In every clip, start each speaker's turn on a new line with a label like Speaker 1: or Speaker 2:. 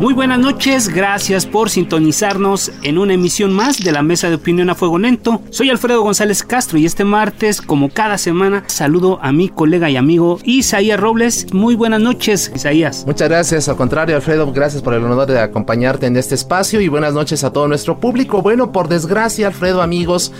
Speaker 1: Muy buenas noches, gracias por sintonizarnos en una emisión más de la Mesa de Opinión a Fuego Lento. Soy Alfredo González Castro y este martes, como cada semana, saludo a mi colega y amigo Isaías Robles. Muy buenas noches, Isaías.
Speaker 2: Muchas gracias, al contrario, Alfredo, gracias por el honor de acompañarte en este espacio y buenas noches a todo nuestro público. Bueno, por desgracia, Alfredo, amigos,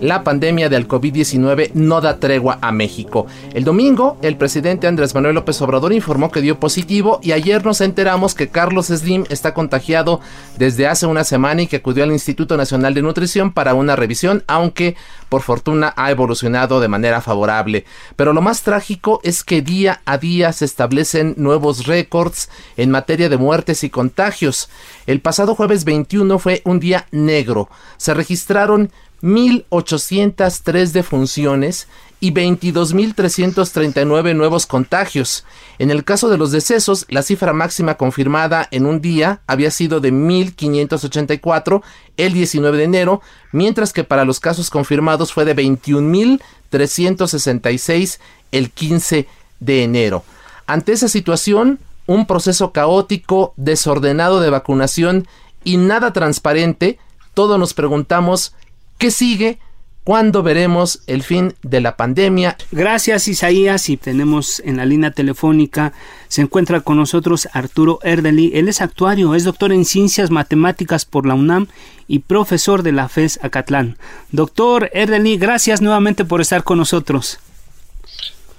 Speaker 2: la pandemia del COVID-19 no da tregua a México. El domingo, el presidente Andrés Manuel López Obrador informó que dio positivo y ayer nos enteramos que Carlos Slim está contagiado desde hace una semana y que acudió al Instituto Nacional de Nutrición para una revisión, aunque por fortuna ha evolucionado de manera favorable. Pero lo más trágico es que día a día se establecen nuevos récords en materia de muertes y contagios. El pasado jueves 21 fue un día negro. Se registraron 1.803 defunciones y 22.339 nuevos contagios. En el caso de los decesos, la cifra máxima confirmada en un día había sido de 1.584 el 19 de enero, mientras que para los casos confirmados fue de 21.366 el 15 de enero. Ante esa situación, un proceso caótico, desordenado de vacunación y nada transparente, todos nos preguntamos ¿qué sigue? ¿Cuándo veremos el fin de la pandemia?
Speaker 1: Gracias Isaías y tenemos en la línea telefónica, se encuentra con nosotros Arturo Erdeli, él es actuario, es doctor en ciencias matemáticas por la UNAM y profesor de la FES Acatlán. Doctor Erdeli, gracias nuevamente por estar con nosotros.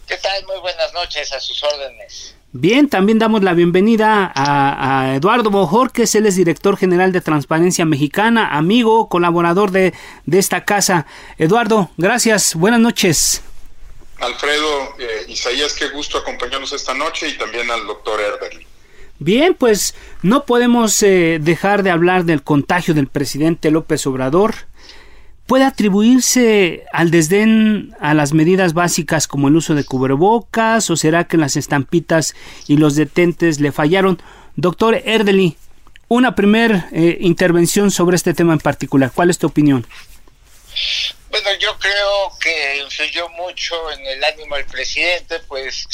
Speaker 3: ¿Qué tal? Muy buenas noches, a sus órdenes.
Speaker 1: Bien, también damos la bienvenida a, Eduardo Bojorques, él es director general de Transparencia Mexicana, amigo, colaborador de, de esta casa. Eduardo, gracias, buenas noches.
Speaker 4: Alfredo, eh, Isaías, qué gusto acompañarnos esta noche y también al doctor Erderly.
Speaker 1: Bien, pues no podemos eh, dejar de hablar del contagio del presidente López Obrador puede atribuirse al desdén a las medidas básicas como el uso de cubrebocas o será que las estampitas y los detentes le fallaron? Doctor Erdely, una primera eh, intervención sobre este tema en particular. ¿Cuál es tu opinión?
Speaker 3: Bueno, yo creo que influyó mucho en el ánimo del presidente, pues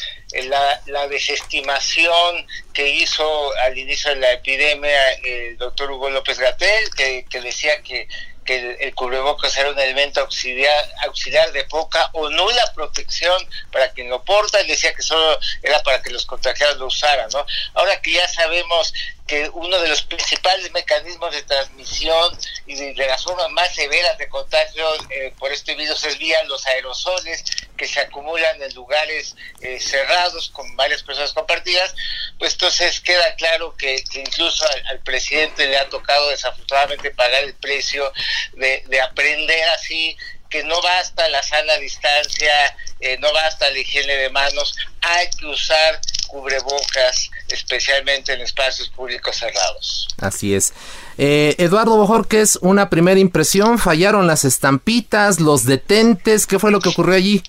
Speaker 3: la, la desestimación que hizo al inicio de la epidemia el doctor Hugo López Gatel, que decía que que el, cubrebocas era un elemento auxiliar, auxiliar de poca o nula protección para quien lo porta, y decía que solo era para que los contagiados lo usaran, ¿no? Ahora que ya sabemos que uno de los principales mecanismos de transmisión y de, las formas más severas de contagio eh, por este virus es vía los aerosoles que se acumulan en lugares eh, cerrados con varias personas compartidas, pues entonces queda claro que, incluso al, presidente le ha tocado desafortunadamente pagar el precio de aprender así que no basta la sana distancia, eh, no basta la higiene de manos, hay que usar cubrebocas, especialmente en espacios públicos cerrados.
Speaker 2: Así es. Eh, Eduardo Bojorques, una primera impresión, fallaron las estampitas, los detentes, ¿qué fue lo que ocurrió allí?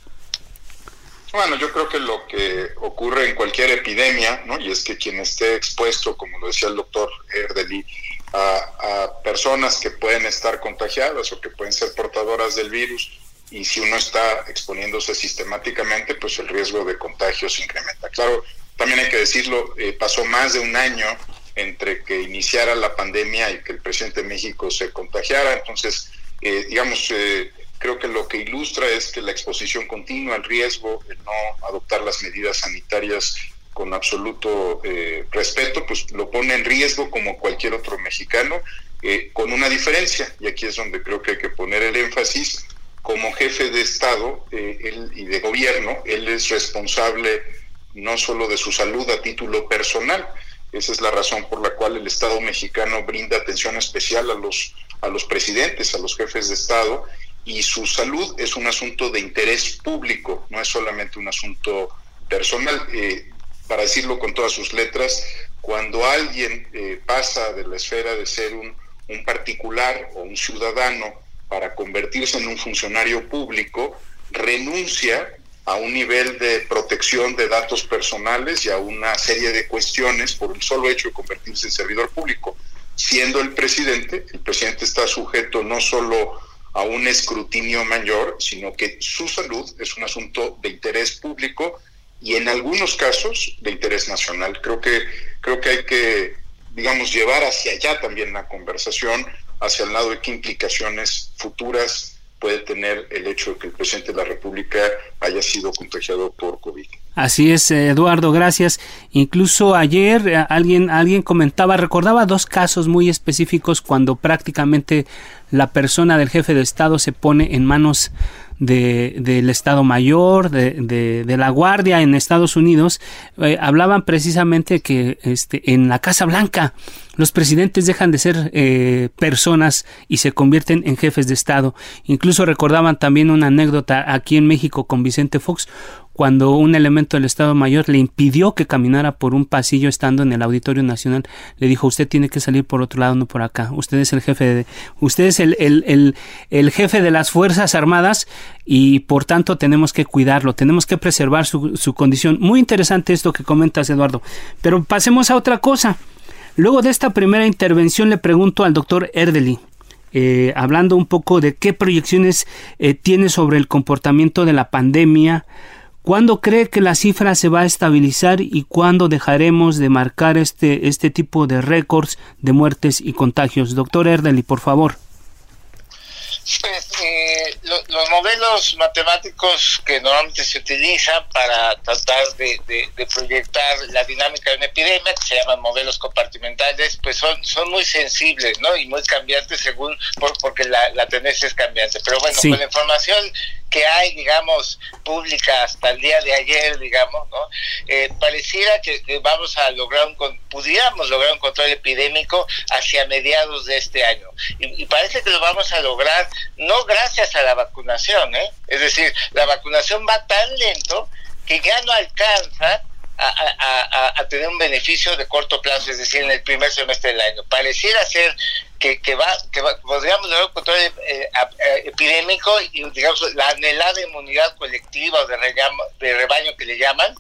Speaker 4: Bueno, yo creo que lo que ocurre en cualquier epidemia, ¿no? y es que quien esté expuesto, como lo decía el doctor Erdeli, a, personas que pueden estar contagiadas o que pueden ser portadoras del virus, y si uno está exponiéndose sistemáticamente, pues el riesgo de contagio se incrementa. Claro, también hay que decirlo, eh, pasó más de un año entre que iniciara la pandemia y que el presidente de México se contagiara, entonces, eh, digamos, eh, creo que lo que ilustra es que la exposición continua, el riesgo, el no adoptar las medidas sanitarias con absoluto eh, respeto, pues lo pone en riesgo como cualquier otro mexicano, eh, con una diferencia, y aquí es donde creo que hay que poner el énfasis, como jefe de Estado él, y de gobierno, él es responsable no solo de su salud a título personal, esa es la razón por la cual el Estado mexicano brinda atención especial a los, a los presidentes, a los jefes de Estado, y su salud es un asunto de interés público, no es solamente un asunto personal. Eh, para decirlo con todas sus letras, cuando alguien eh, pasa de la esfera de ser un, un particular o un ciudadano para convertirse en un funcionario público, renuncia a un nivel de protección de datos personales y a una serie de cuestiones por el solo hecho de convertirse en servidor público. Siendo el presidente, el presidente está sujeto no solo a un escrutinio mayor, sino que su salud es un asunto de interés público y en algunos casos de interés nacional. Creo que, creo que hay que, digamos, llevar hacia allá también la conversación, hacia el lado de qué implicaciones futuras puede tener el hecho de que el presidente de la República haya sido contagiado por COVID.
Speaker 1: Así es, Eduardo, gracias. Incluso ayer eh, alguien, alguien comentaba, recordaba dos casos muy específicos cuando prácticamente la persona del jefe de Estado se pone en manos de, del Estado Mayor, de, de, la Guardia en Estados Unidos, eh, hablaban precisamente que este, en la Casa Blanca los presidentes dejan de ser eh, personas y se convierten en jefes de Estado. Incluso recordaban también una anécdota aquí en México con Vicente Fox, cuando un elemento del Estado Mayor le impidió que caminara por un pasillo estando en el Auditorio Nacional, le dijo, usted tiene que salir por otro lado, no por acá. Usted es el jefe de, usted es el, el, el, jefe de las Fuerzas Armadas y por tanto tenemos que cuidarlo, tenemos que preservar su, su condición. Muy interesante esto que comentas, Eduardo. Pero pasemos a otra cosa. Luego de esta primera intervención le pregunto al doctor Erdely, eh, hablando un poco de qué proyecciones eh, tiene sobre el comportamiento de la pandemia, ¿Cuándo cree que la cifra se va a estabilizar y cuándo dejaremos de marcar este, este tipo de récords de muertes y contagios? Doctor Erdely, por favor.
Speaker 3: Pues, eh, los modelos matemáticos que normalmente se utilizan para tratar de, proyectar la dinámica de una epidemia, que se llaman modelos compartimentales, pues son, son muy sensibles ¿no? y muy cambiantes según, porque la, tendencia es cambiante. Pero bueno, con la información que hay, digamos, pública hasta el día de ayer, digamos, ¿no? Eh, pareciera que, vamos a lograr un, pudiéramos lograr un control epidémico hacia mediados de este año. Y, y, parece que lo vamos a lograr no gracias a la vacunación, ¿eh? Es decir, la vacunación va tan lento que ya no alcanza a, tener un beneficio de corto plazo, es decir, en el primer semestre del año. Pareciera ser que, que, va, que podríamos lograr un control eh, eh, epidémico y, digamos, la anhelada inmunidad colectiva o de, de rebaño que le llaman,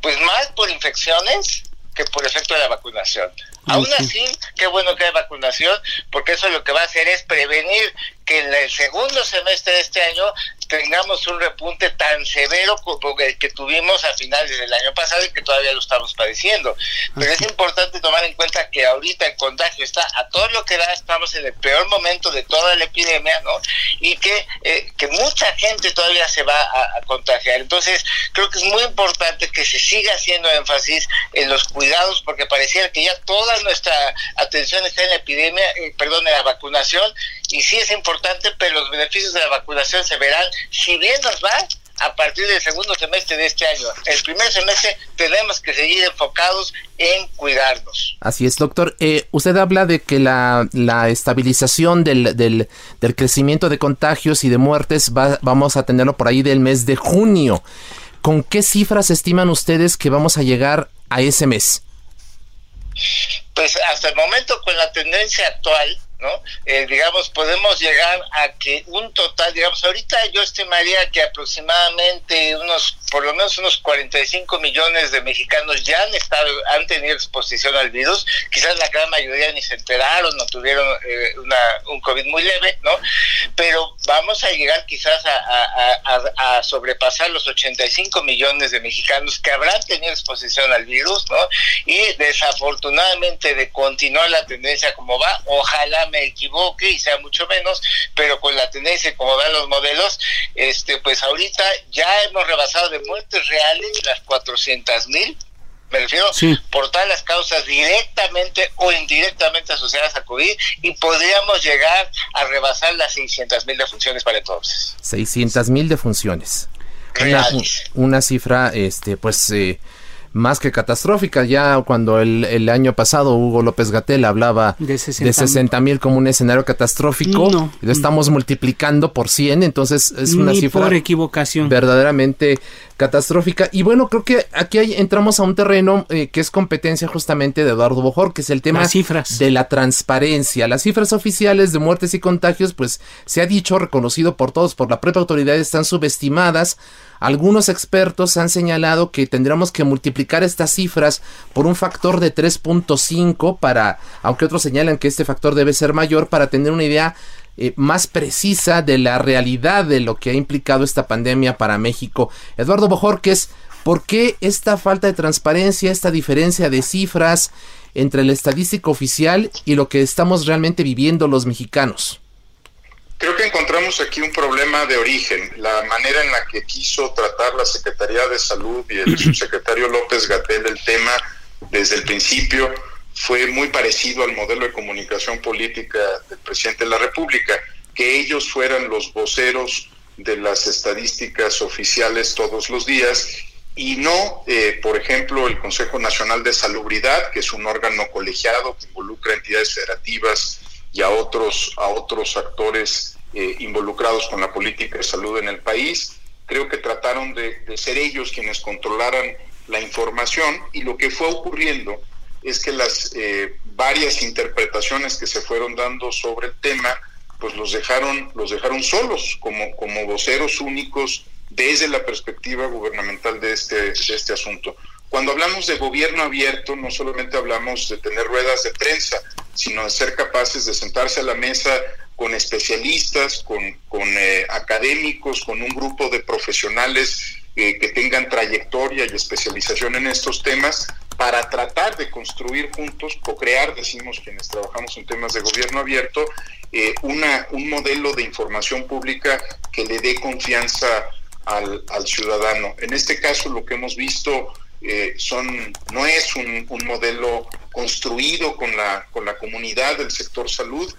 Speaker 3: pues más por infecciones que por efecto de la vacunación. Aún así, qué bueno que hay vacunación, porque eso lo que va a hacer es prevenir que en el segundo semestre de este año tengamos un repunte tan severo como el que tuvimos a finales del año pasado y que todavía lo estamos padeciendo. Pero es importante tomar en cuenta que ahorita el contagio está a todo lo que da, estamos en el peor momento de toda la epidemia, ¿no? Y que, eh, que mucha gente todavía se va a, contagiar. Entonces, creo que es muy importante que se siga haciendo énfasis en los cuidados, porque pareciera que ya toda nuestra atención está en la epidemia, eh, perdón, en la vacunación, y sí es importante, pero los beneficios de la vacunación se verán si bien nos va a partir del segundo semestre de este año. El primer semestre tenemos que seguir enfocados en cuidarnos.
Speaker 2: Así es, doctor. Eh, usted habla de que la, la estabilización del, del, del, crecimiento de contagios y de muertes va, vamos a tenerlo por ahí del mes de junio. ¿Con qué cifras estiman ustedes que vamos a llegar a ese mes?
Speaker 3: Pues hasta el momento con la tendencia actual, ¿no? Eh, digamos, podemos llegar a que un total, digamos, ahorita yo estimaría que aproximadamente unos, por lo menos unos 45 millones de mexicanos ya han estado, han tenido exposición al virus, quizás la gran mayoría ni se enteraron, no tuvieron eh, una, un COVID muy leve, ¿no? Pero vamos a llegar quizás a, a, a, sobrepasar los 85 millones de mexicanos que habrán tenido exposición al virus, ¿no? Y desafortunadamente de continuar la tendencia como va, ojalá me equivoque y sea mucho menos, pero con la tendencia como dan los modelos, este pues ahorita ya hemos rebasado de muertes reales las 400 mil me refiero por todas las causas directamente o indirectamente asociadas a COVID y podríamos llegar a rebasar las 600 mil defunciones para entonces.
Speaker 2: 600 mil defunciones. Una, una, cifra, este, pues, eh, más que catastrófica. Ya cuando el, el año pasado Hugo López Gatel hablaba de 60 mil como un escenario catastrófico, lo estamos multiplicando por 100, entonces es una cifra
Speaker 1: por equivocación.
Speaker 2: verdaderamente catastrófica. Y bueno, creo que aquí entramos a un terreno eh, que es competencia justamente de Eduardo Bojor, que es el tema de la transparencia. Las cifras oficiales de muertes y contagios, pues se ha dicho, reconocido por todos, por la propia autoridad, están subestimadas. Algunos expertos han señalado que tendríamos que multiplicar estas cifras por un factor de 3.5 para, aunque otros señalan que este factor debe ser mayor, para tener una idea eh, más precisa de la realidad de lo que ha implicado esta pandemia para México. Eduardo Bojorques, ¿por qué esta falta de transparencia, esta diferencia de cifras entre la estadística oficial y lo que estamos realmente viviendo los mexicanos?
Speaker 4: Creo que encontramos aquí un problema de origen. La manera en la que quiso tratar la Secretaría de Salud y el subsecretario López Gatel el tema desde el principio fue muy parecido al modelo de comunicación política del presidente de la República, que ellos fueran los voceros de las estadísticas oficiales todos los días y no, eh, por ejemplo, el Consejo Nacional de Salubridad, que es un órgano colegiado que involucra entidades federativas y a otros, a otros actores eh, involucrados con la política de salud en el país. Creo que trataron de ser ellos quienes controlaran la información y lo que fue ocurriendo es que las eh, varias interpretaciones que se fueron dando sobre el tema, pues los dejaron, los dejaron solos como, como voceros únicos desde la perspectiva gubernamental de este, este asunto. Cuando hablamos de gobierno abierto, no solamente hablamos de tener ruedas de prensa, sino de ser capaces de sentarse a la mesa con especialistas, con, con eh, académicos, con un grupo de profesionales eh, que tengan trayectoria y especialización en estos temas para tratar de construir juntos, co-crear, decimos quienes trabajamos en temas de gobierno abierto, eh, una, un modelo de información pública que le dé confianza al, al ciudadano. En este caso lo que hemos visto eh, son, no es un, un, modelo construido con la, con la comunidad del sector salud,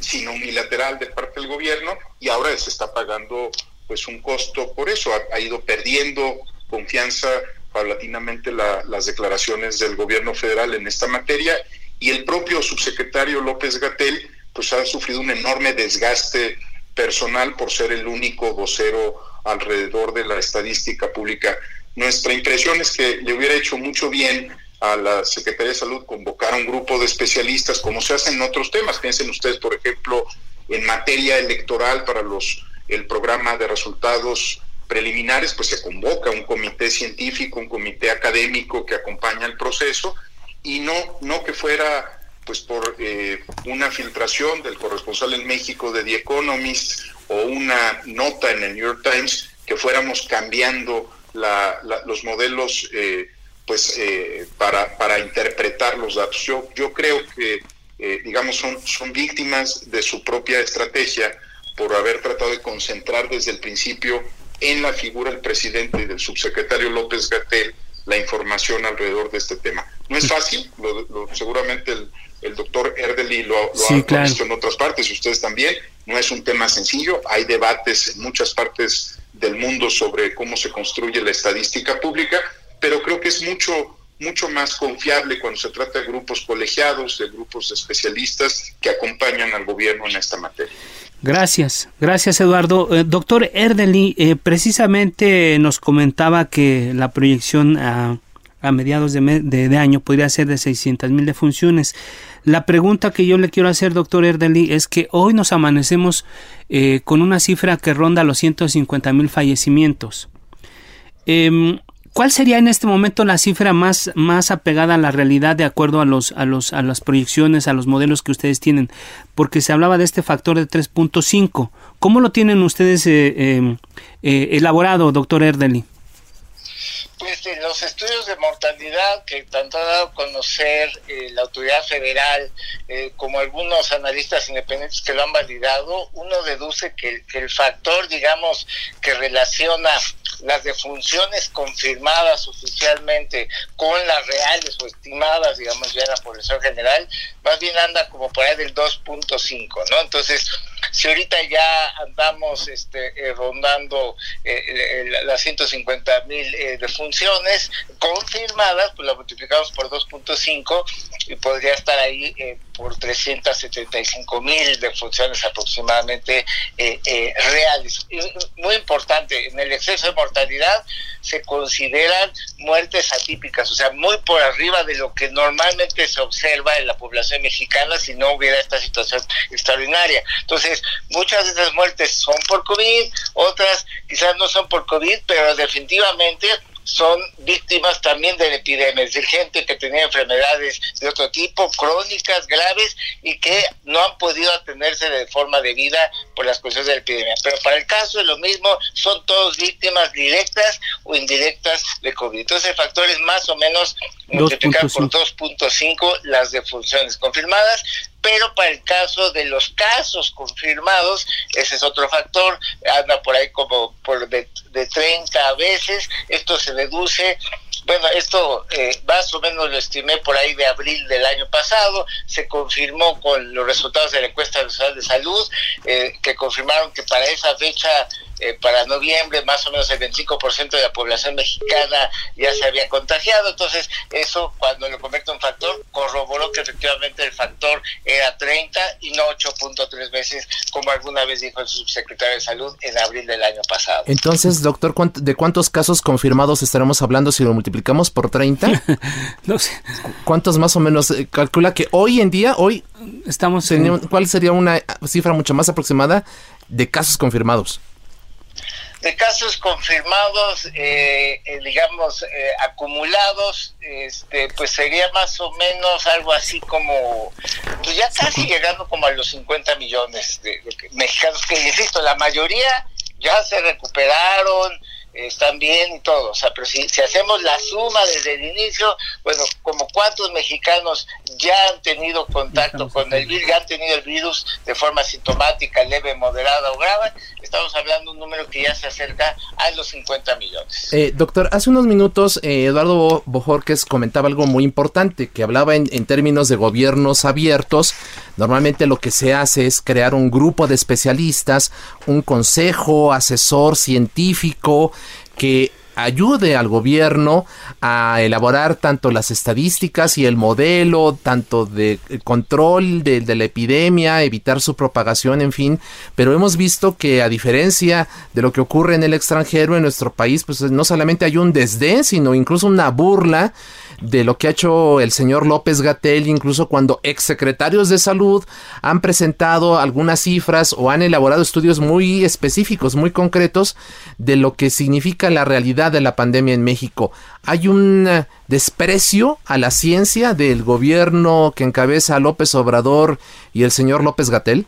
Speaker 4: sino unilateral de parte del gobierno y ahora se está pagando pues un costo por eso, ha, ido perdiendo confianza paulatinamente las declaraciones del gobierno federal en esta materia y el propio subsecretario López Gatel pues ha sufrido un enorme desgaste personal por ser el único vocero alrededor de la estadística pública. Nuestra impresión es que le hubiera hecho mucho bien a la Secretaría de Salud convocar a un grupo de especialistas como se hace en otros temas. Piensen ustedes, por ejemplo, en materia electoral para los el programa de resultados preliminares, pues se convoca un comité científico, un comité académico que acompaña el proceso y no, no que fuera pues por eh, una filtración del corresponsal en México de The Economist o una nota en el New York Times que fuéramos cambiando la, los modelos eh, pues eh, para, para interpretar los datos. Yo, yo creo que digamos son, son víctimas de su propia estrategia por haber tratado de concentrar desde el principio en la figura del presidente y del subsecretario López Gatel la información alrededor de este tema. No es fácil, seguramente el, doctor Erdely lo, ha visto en otras partes ustedes también, no es un tema sencillo, hay debates en muchas partes del mundo sobre cómo se construye la estadística pública, pero creo que es mucho mucho más confiable cuando se trata de grupos colegiados, de grupos especialistas que acompañan al gobierno en esta materia.
Speaker 1: Gracias, gracias Eduardo. Eh, doctor Erdely, eh, precisamente nos comentaba que la proyección a, mediados de, año podría ser de 600 mil defunciones. La pregunta que yo le quiero hacer, doctor Erdely, es que hoy nos amanecemos eh, con una cifra que ronda los 150 mil fallecimientos. Em, ¿Cuál sería en este momento la cifra más, más apegada a la realidad de acuerdo a, los, a, los, a las proyecciones, a los modelos que ustedes tienen? Porque se hablaba de este factor de 3.5. ¿Cómo lo tienen ustedes eh, eh, eh, elaborado, doctor Erdely?
Speaker 3: Pues en los estudios de mortalidad que tanto ha dado a conocer eh, la autoridad federal eh, como algunos analistas independientes que lo han validado, uno deduce que, el factor, digamos, que relaciona las defunciones confirmadas oficialmente con las reales o estimadas, digamos, ya en la población general, más bien anda como por ahí del 2.5, ¿no? Entonces, si ahorita ya andamos este, eh, rondando eh, las 150 mil eh, defunciones confirmadas, pues la multiplicamos por 2.5 y podría estar ahí por 375 mil defunciones aproximadamente reales. muy importante, en el exceso de mortalidad se consideran muertes atípicas, o sea, muy por arriba de lo que normalmente se observa en la población mexicana si no hubiera esta situación extraordinaria. Entonces, muchas de esas muertes son por COVID, otras quizás no son por COVID, pero definitivamente son víctimas también de la epidemia, es decir, gente que tenía enfermedades de otro tipo, crónicas, graves, y que no han podido atenderse de forma debida por las cuestiones de la epidemia. Pero para el caso es lo mismo, son todos víctimas directas o indirectas de COVID. Entonces el factor es más o menos multiplicar por 2.5 las defunciones confirmadas, pero para el caso de los casos confirmados, ese es otro factor, anda por ahí como por de, de 30 veces, esto se deduce bueno, esto eh, más o menos lo estimé por ahí de abril del año pasado, se confirmó con los resultados de la encuesta nacional de salud, eh, que confirmaron que para esa fecha eh, para noviembre más o menos el 25% de la población mexicana ya se había contagiado, entonces eso cuando lo convierto en factor corroboró que efectivamente el factor era 30 y no 8.3 veces como alguna vez dijo el subsecretario de salud en abril del año pasado.
Speaker 2: Entonces, doctor, ¿de cuántos casos confirmados estaremos hablando si lo multiplicamos por 30?
Speaker 1: no sé.
Speaker 2: ¿Cuántos más o menos eh, calcula que hoy en día, hoy
Speaker 1: estamos
Speaker 2: en... ¿Cuál sería una cifra mucho más aproximada de casos confirmados?
Speaker 3: De casos confirmados, eh, eh, digamos, eh, acumulados, este, pues sería más o menos algo así como, pues ya casi llegando como a los 50 millones de, de mexicanos, que insisto, la mayoría ya se recuperaron, están bien y todo, o sea, pero si, si hacemos la suma desde el inicio, bueno, como cuántos mexicanos ya han tenido contacto con el virus, ya han tenido el virus de forma sintomática, leve, moderada o grave, estamos hablando de un número que ya se acerca a los 50 millones.
Speaker 2: Eh, doctor, hace unos minutos eh, Eduardo Bojorques comentaba algo muy importante, que hablaba en, en términos de gobiernos abiertos, normalmente lo que se hace es crear un grupo de especialistas, un consejo asesor científico, que ayude al gobierno a elaborar tanto las estadísticas y el modelo, tanto de control de, la epidemia, evitar su propagación, en fin. Pero hemos visto que a diferencia de lo que ocurre en el extranjero, en nuestro país, pues no solamente hay un desdén, sino incluso una burla de lo que ha hecho el señor López Gatel, incluso cuando exsecretarios de salud han presentado algunas cifras o han elaborado estudios muy específicos, muy concretos de lo que significa la realidad de la pandemia en México. Hay un eh, desprecio a la ciencia del gobierno que encabeza López Obrador y el señor López Gatel.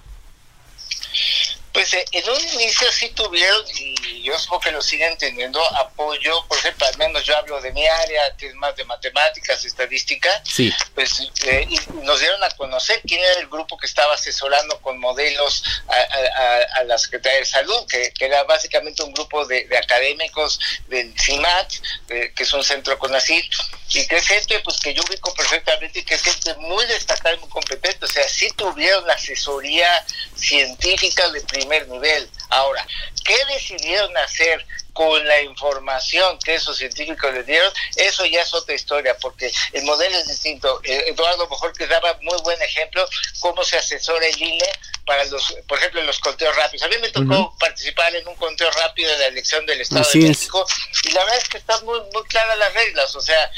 Speaker 3: Pues eh, en un inicio sí tuvieron, y yo supongo que lo siguen teniendo, apoyo, por ejemplo, al menos yo hablo de mi área, que es más de matemáticas, estadística,
Speaker 2: sí.
Speaker 3: pues eh, y nos dieron a conocer quién era el grupo que estaba asesorando con modelos a, la Secretaría de Salud, que, era básicamente un grupo de, académicos del CIMAT, eh, que es un centro con así y que es gente pues que yo ubico perfectamente y que es gente muy destacada y muy competente, o sea, sí tuvieron asesoría científica de nivel. Ahora, ¿qué decidieron hacer con la información que esos científicos les dieron? Eso ya es otra historia, porque el modelo es distinto. Eh, Eduardo mejor que daba muy buen ejemplo cómo se asesora el INE para los, por ejemplo, en los conteos rápidos. A mí me tocó participar en un conteo rápido de la elección del Estado de México y la verdad es que están muy, muy claras las reglas, o sea,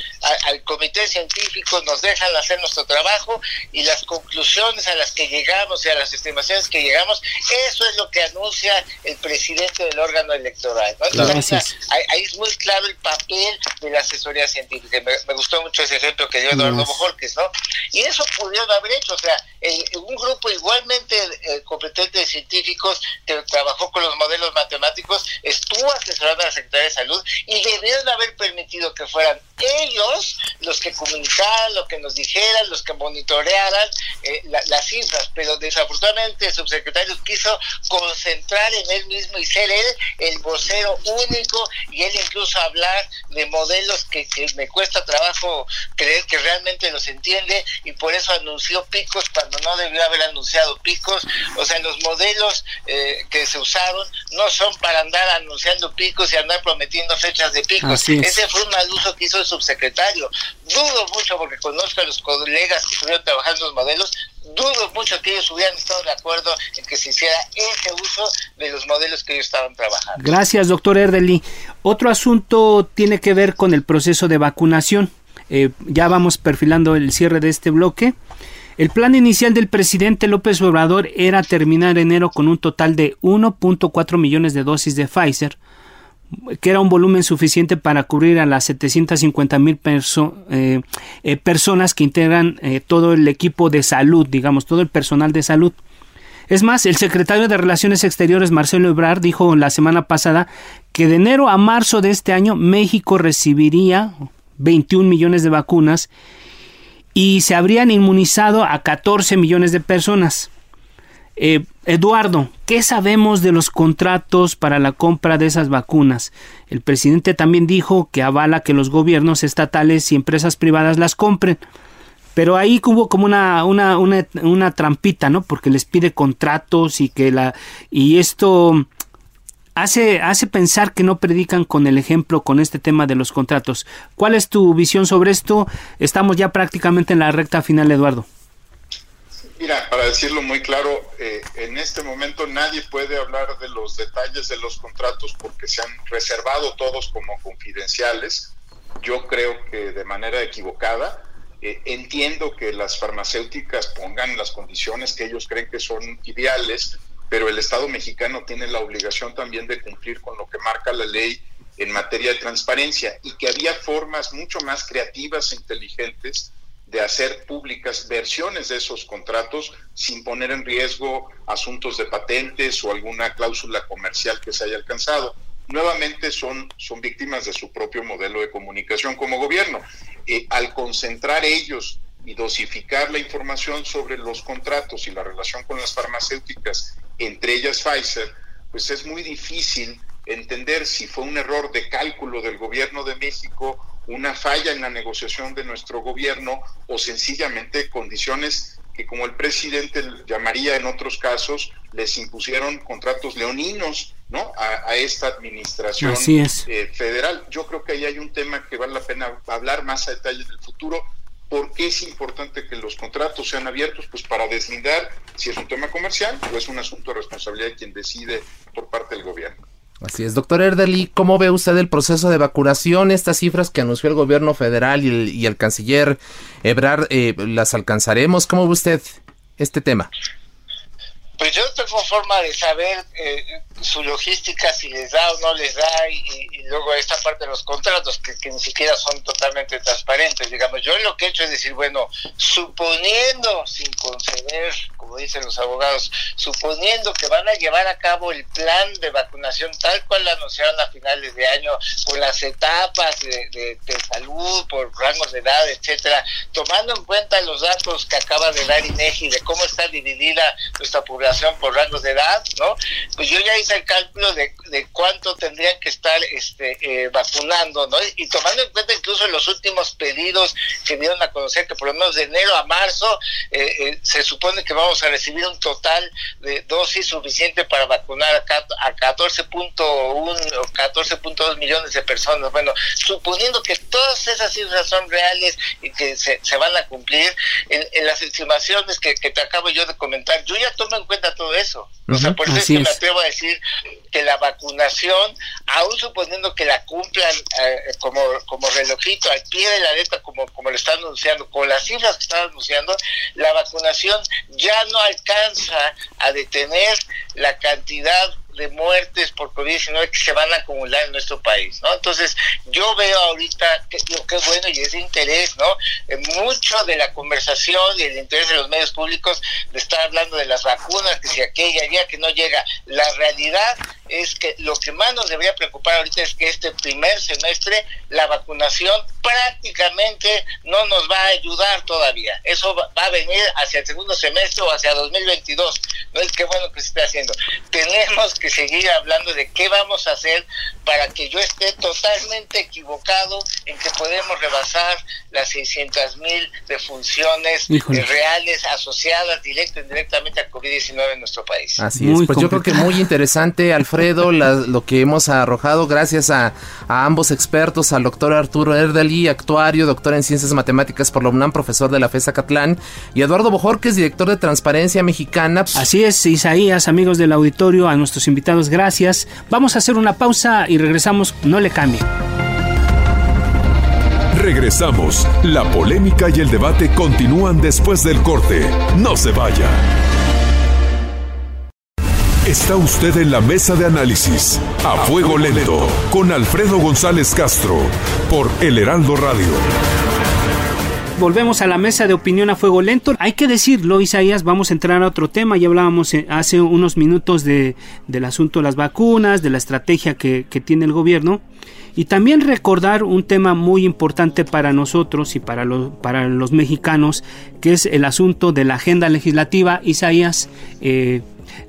Speaker 3: al comité científico nos dejan hacer nuestro trabajo y las conclusiones a las que llegamos y a las estimaciones que llegamos, eso es lo que anuncia el presidente del órgano electoral. Entonces, ahí, es muy claro el papel de la asesoría científica. Me, gustó mucho ese ejemplo que dio Eduardo Bojorques, ¿no? Y eso pudieron haber hecho, o sea, un grupo igualmente eh, competente de científicos, que trabajó con los modelos matemáticos, estuvo asesorando a la Secretaría de Salud y debieron haber permitido que fueran ellos los que comunicaran, los que nos dijeran, los que monitorearan eh, las cifras, pero desafortunadamente el subsecretario quiso concentrar en él mismo y ser él el vocero único y él incluso hablar de modelos que me cuesta trabajo creer que realmente los entiende y por eso anunció picos cuando no debió haber anunciado picos. O sea, los modelos eh, que se usaron no son para andar anunciando picos y andar prometiendo fechas de picos. Ese fue un mal uso que hizo el subsecretario. Dudo mucho porque conozco a los colegas que estuvieron trabajando los modelos, dudo mucho que ellos hubieran estado de acuerdo en que se hiciera ese uso de los modelos que ellos estaban trabajando.
Speaker 1: Gracias, doctor Erdeli. Otro asunto tiene que ver con el proceso de vacunación. Eh, ya vamos perfilando el cierre de este bloque. El plan inicial del presidente López Obrador era terminar enero con un total de 1.4 millones de dosis de Pfizer, que era un volumen suficiente para cubrir a las 750 mil eh, eh, personas que integran todo el equipo de salud, digamos, todo el personal de salud. Es más, el secretario de Relaciones Exteriores, Marcelo Ebrard, dijo la semana pasada que de enero a marzo de este año México recibiría 21 millones de vacunas y se habrían inmunizado a 14 millones de personas. Eh, Eduardo, ¿qué sabemos de los contratos para la compra de esas vacunas? El presidente también dijo que avala que los gobiernos estatales y empresas privadas las compren. Pero ahí hubo como una, una, una, una trampita, ¿no? Porque les pide contratos y que la. y esto hace, hace pensar que no predican con el ejemplo con este tema de los contratos. ¿Cuál es tu visión sobre esto? Estamos ya prácticamente en la recta final, Eduardo.
Speaker 4: Mira, para decirlo muy claro, eh, en este momento nadie puede hablar de los detalles de los contratos porque se han reservado todos como confidenciales. Yo creo que de manera equivocada. Eh, entiendo que las farmacéuticas pongan las condiciones que ellos creen que son ideales, pero el Estado mexicano tiene la obligación también de cumplir con lo que marca la ley en materia de transparencia y que había formas mucho más creativas e inteligentes de hacer públicas versiones de esos contratos sin poner en riesgo asuntos de patentes o alguna cláusula comercial que se haya alcanzado. Nuevamente son, son víctimas de su propio modelo de comunicación como gobierno. Eh, al concentrar ellos y dosificar la información sobre los contratos y la relación con las farmacéuticas entre ellas Pfizer, pues es muy difícil entender si fue un error de cálculo del gobierno de México, una falla en la negociación de nuestro gobierno o sencillamente condiciones que como el presidente llamaría en otros casos, les impusieron contratos leoninos ¿no? a, esta administración eh, federal. Yo creo que ahí hay un tema que vale la pena hablar más a detalle del futuro, ¿Por qué es importante que los contratos sean abiertos? Pues para deslindar si es un tema comercial o es un asunto de responsabilidad de quien decide por parte del gobierno.
Speaker 2: Así es, doctor Erdeli, ¿cómo ve usted el proceso de vacunación? Estas cifras que anunció el gobierno federal y el, canciller Ebrard, eh, ¿las alcanzaremos? ¿Cómo ve usted este tema?
Speaker 3: Pues yo tengo forma de saber eh, su logística, si les da o no les da, y, luego esta parte de los contratos, que, ni siquiera son totalmente transparentes. Digamos, yo lo que he hecho es decir, bueno, suponiendo, sin conceder, como dicen los abogados, suponiendo que van a llevar a cabo el plan de vacunación tal cual lo anunciaron a finales de año, con las etapas de, de salud, por rangos de edad, etcétera, tomando en cuenta los datos que acaba de dar INEGI de cómo está dividida nuestra población por rangos de edad, ¿no? Pues yo ya hice el cálculo de, de cuánto tendrían que estar este, eh, vacunando, ¿no? Y tomando en cuenta incluso los últimos pedidos que dieron a conocer que por lo menos de enero a marzo eh, eh, se supone que vamos a recibir un total de dosis suficiente para vacunar a, a 14.1 o 14.2 millones de personas. Bueno, suponiendo que todas esas cifras son reales y que se, van a cumplir, en, las estimaciones que, te acabo yo de comentar, yo ya tomo en cuenta todo eso. O sea, por eso es que me atrevo a decir que la vacunación, aún suponiendo que la cumplan eh, como, como relojito al pie de la letra, como, como lo están anunciando, con las cifras que están anunciando, la vacunación ya no alcanza a detener la cantidad de muertes por COVID-19 que se van a acumular en nuestro país, ¿no? Entonces, yo veo ahorita que lo bueno y es de interés, ¿no? mucho de la conversación y el interés de los medios públicos de estar hablando de las vacunas, que si aquella día que no llega, la realidad es que lo que más nos debería preocupar ahorita es que este primer semestre la vacunación prácticamente no nos va a ayudar todavía. Eso va a venir hacia el segundo semestre o hacia 2022. No es que bueno que se esté haciendo. Tenemos que seguir hablando de qué vamos a hacer para que yo esté totalmente equivocado en que podemos rebasar las 600 mil defunciones reales asociadas directo e indirectamente al COVID-19 en nuestro país.
Speaker 2: Así es, pues yo creo que muy interesante, Alfredo, lo que hemos arrojado gracias a, ambos expertos, al doctor Arturo Erdeli, actuario, doctor en Ciencias Matemáticas por la UNAM, profesor de la FESA Catlán, y Eduardo Bojorques, director de Transparencia Mexicana.
Speaker 1: Así es, Isaías, amigos del auditorio, a nuestros invitados, gracias. Vamos a hacer una pausa y regresamos, no le cambie.
Speaker 5: Regresamos. La polémica y el debate continúan después del corte. No se vaya. Está usted en la mesa de análisis a fuego lento con Alfredo González Castro por El Heraldo Radio.
Speaker 1: Volvemos a la mesa de opinión a fuego lento. Hay que decirlo, Isaías, vamos a entrar a otro tema. Ya hablábamos eh, hace unos minutos de, del asunto de las vacunas, de la estrategia que, tiene el gobierno. Y también recordar un tema muy importante para nosotros y para, los, para los mexicanos, que es el asunto de la agenda legislativa. Isaías, eh,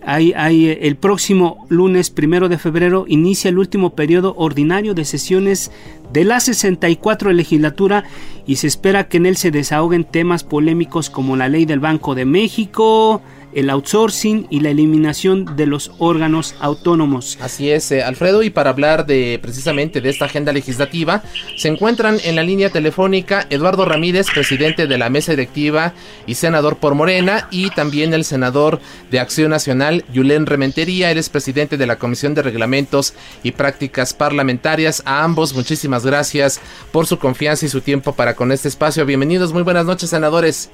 Speaker 1: hay, hay, el próximo lunes primero de febrero inicia el último periodo ordinario de sesiones de la 64 legislatura y se espera que en él se desahoguen temas polémicos como la ley del Banco de México, el outsourcing y la eliminación de los órganos autónomos.
Speaker 2: Así es, eh, Alfredo, y para hablar de precisamente de esta agenda legislativa, se encuentran en la línea telefónica Eduardo Ramírez, presidente de la mesa directiva y senador por Morena, y también el senador de Acción Nacional, Yulén Rementería, él es presidente de la Comisión de Reglamentos y Prácticas Parlamentarias. A ambos, muchísimas gracias por su confianza y su tiempo para con este espacio. Bienvenidos, muy buenas noches, senadores.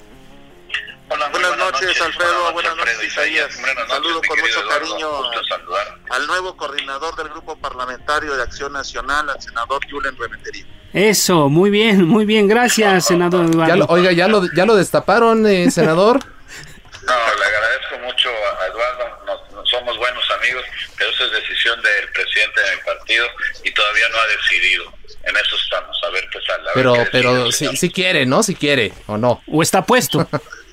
Speaker 6: Hola, buenas, noches, Alfredo. Buenas noches, Isaías. Saludo con mucho cariño al nuevo coordinador del Grupo Parlamentario de Acción Nacional, al senador Julen Remetería.
Speaker 1: Eso, muy bien, muy bien. Gracias, senador Eduardo.
Speaker 2: oiga, ¿ya lo, ya lo destaparon, eh, senador?
Speaker 6: no, le agradezco mucho a Eduardo. somos buenos amigos, pero eso es decisión del presidente de mi partido y todavía no ha decidido. En eso estamos, a ver qué sale.
Speaker 2: pero, pero si, si quiere, ¿no? Si quiere, o no.
Speaker 1: O está puesto.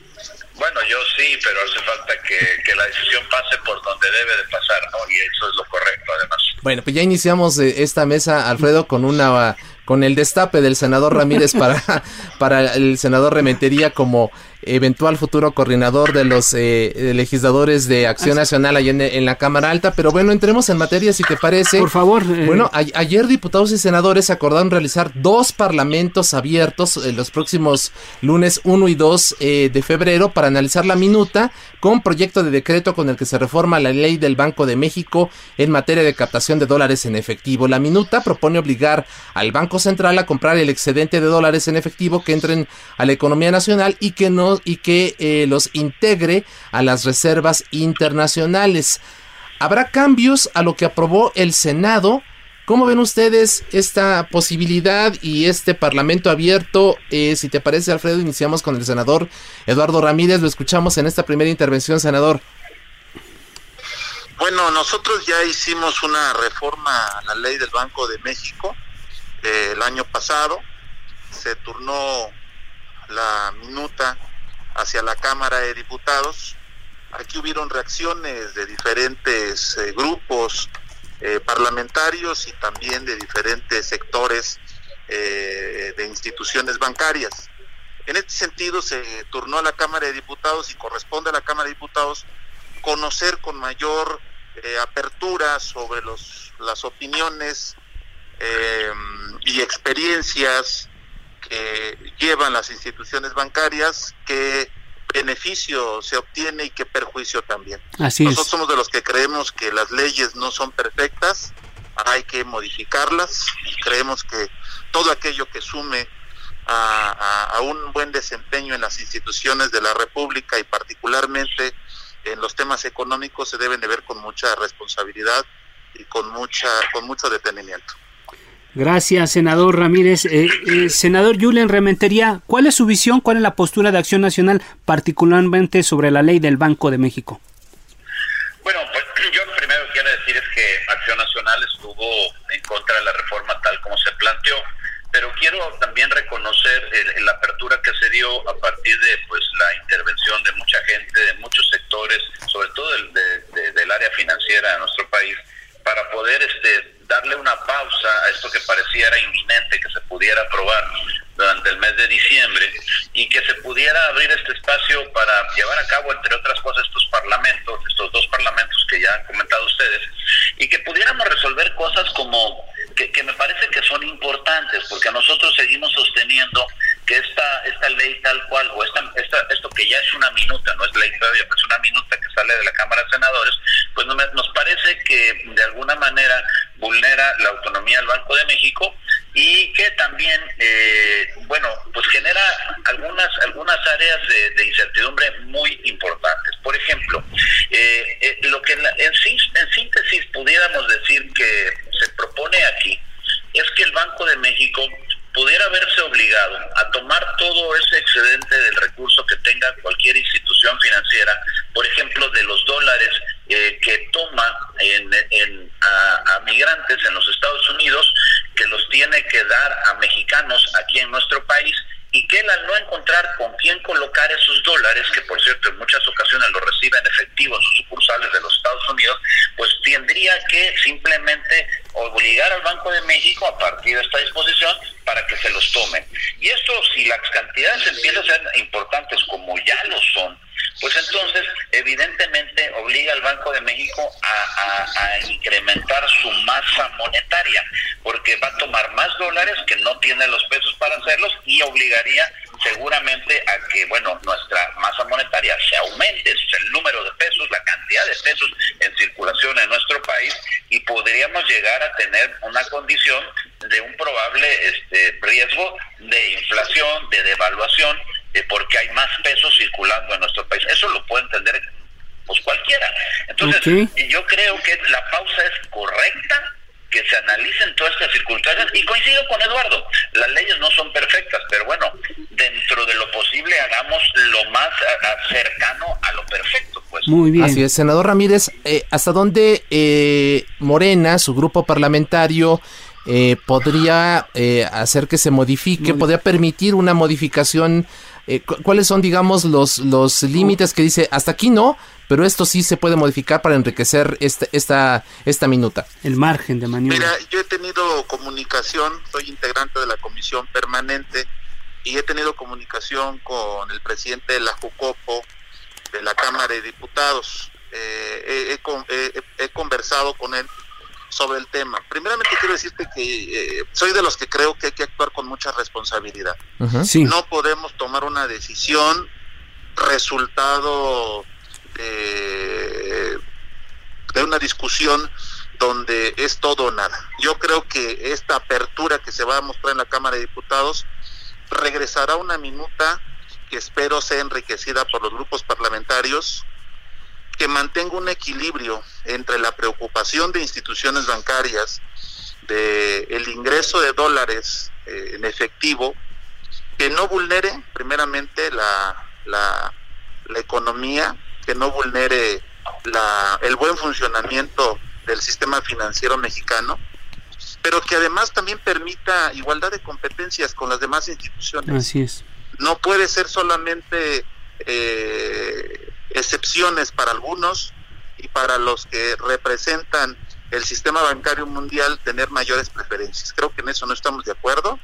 Speaker 6: Bueno, yo sí, pero hace falta que, la decisión pase por donde debe de pasar, ¿no? Y eso es lo correcto, además.
Speaker 2: Bueno, pues ya iniciamos eh, esta mesa, Alfredo, con una con el destape del senador Ramírez para, para el senador Rementería como eventual futuro coordinador de los eh, legisladores de Acción Nacional allá en, la Cámara Alta. Pero bueno, entremos en materia si te parece.
Speaker 1: Por favor.
Speaker 2: Eh. Bueno, ayer diputados y senadores acordaron realizar dos parlamentos abiertos en los próximos lunes 1 y 2 eh, de febrero para analizar la minuta con proyecto de decreto con el que se reforma la ley del Banco de México en materia de captación de dólares en efectivo. La minuta propone obligar al Banco Central a comprar el excedente de dólares en efectivo que entren a la economía nacional y que no y que eh, los integre a las reservas internacionales. Habrá cambios a lo que aprobó el Senado. ¿Cómo ven ustedes esta posibilidad y este parlamento abierto? Eh, si te parece, Alfredo, iniciamos con el senador Eduardo Ramírez. Lo escuchamos en esta primera intervención, senador.
Speaker 6: Bueno, nosotros ya hicimos una reforma a la ley del Banco de México eh, el año pasado. Se turnó la minuta hacia la Cámara de Diputados. Aquí hubieron reacciones de diferentes eh, grupos eh, parlamentarios y también de diferentes sectores eh, de instituciones bancarias. En este sentido se turnó a la Cámara de Diputados y corresponde a la Cámara de Diputados conocer con mayor apertura sobre los, las opiniones y experiencias que llevan las instituciones bancarias, qué beneficio se obtiene y qué perjuicio también.
Speaker 1: Así
Speaker 6: Nosotros somos de los que creemos que las leyes no son perfectas, hay que modificarlas y creemos que todo aquello que sume a, un buen desempeño en las instituciones de la República y particularmente en los temas económicos se deben de ver con mucha responsabilidad y con mucha con mucho detenimiento.
Speaker 1: Gracias, senador Ramírez. Eh, eh, senador Julian Rementería, ¿cuál es su visión, cuál es la postura de Acción Nacional, particularmente sobre la ley del Banco de México?
Speaker 7: Bueno, pues yo primero quiero decir es que Acción Nacional estuvo en contra de la reforma tal como se planteó, pero quiero también reconocer la apertura que se dio a partir de pues la intervención de mucha gente, de muchos sectores, sobre todo del, del área financiera de nuestro país, para poder este darle una pausa a esto que pareciera inminente que se pudiera aprobar durante el mes de diciembre y que se pudiera abrir este espacio para llevar a cabo, entre otras cosas, estos parlamentos, estos dos parlamentos que ya han comentado ustedes, y que pudiéramos resolver cosas como que, que me parece que son importantes, porque nosotros seguimos sosteniendo que esta esta ley tal cual, o esta, esta, esto que ya es una minuta, no es ley todavía, pero es una minuta que sale de la Cámara de Senadores, pues nos parece que de alguna manera vulnera la autonomía del Banco de México y que también, eh, bueno, pues genera algunas algunas áreas de, incertidumbre muy importantes. Por ejemplo, eh, eh, lo que en, en síntesis pudiéramos decir que se propone aquí es que el Banco de México pudiera verse obligado a tomar todo ese excedente del recurso que tenga cualquier institución financiera, por ejemplo, de los dólares eh, que toma en, a, migrantes en los Estados Unidos, que los tiene que dar a mexicanos aquí en nuestro país, y que él al no encontrar con quién colocar esos dólares, que por cierto en muchas ocasiones los recibe en efectivo en sus sucursales de los Estados Unidos, pues tendría que simplemente obligar al Banco de México a partir de esta disposición para que se los tomen. Y esto, si las cantidades empiezan a ser importantes como ya lo son, pues entonces evidentemente obliga al Banco de México a, incrementar su masa monetaria, porque va a tomar más dólares que no tiene los pesos para hacerlos y obligaría seguramente a que, bueno, nuestra masa monetaria se aumente, el número de pesos, la cantidad de pesos en circulación en nuestro país y podríamos llegar a tener una condición de un probable este, riesgo de inflación, de devaluación porque hay más pesos circulando en nuestro país. Eso lo puede entender pues cualquiera. Entonces, yo creo que la pausa es correcta, que se analicen todas estas circunstancias y coincido con Eduardo, las leyes no son perfectas, pero bueno, dentro de lo posible hagamos lo más cercano a lo perfecto. Pues.
Speaker 2: Muy bien. Así es, senador Ramírez, eh, ¿hasta dónde eh, Morena, su grupo parlamentario, eh, podría hacer que se modifique, podría permitir una modificación eh, ¿cuáles son, digamos, los, los límites que dice hasta aquí no, pero esto sí se puede modificar para enriquecer esta, esta, esta minuta?
Speaker 1: El margen de maniobra.
Speaker 6: Mira, yo he tenido comunicación, soy integrante de la comisión permanente y he tenido comunicación con el presidente de la JUCOPO, de la Cámara de Diputados. Eh, he, he conversado con él sobre el tema. Primeramente quiero decirte que eh, soy de los que creo que hay que actuar con mucha responsabilidad. No podemos tomar una decisión resultado de, de una discusión donde es todo o nada. Yo creo que esta apertura que se va a mostrar en la Cámara de Diputados regresará una minuta que espero sea enriquecida por los grupos parlamentarios que mantenga un equilibrio entre la preocupación de instituciones bancarias de el ingreso de dólares eh, en efectivo que no vulnere primeramente la, la, economía, que no vulnere la, el buen funcionamiento del sistema financiero mexicano, pero que además también permita igualdad de competencias con las demás instituciones.
Speaker 1: Así es.
Speaker 6: No puede ser solamente eh, excepciones para algunos y para los que representan el sistema bancario mundial tener mayores preferencias. Creo que en eso no estamos de acuerdo.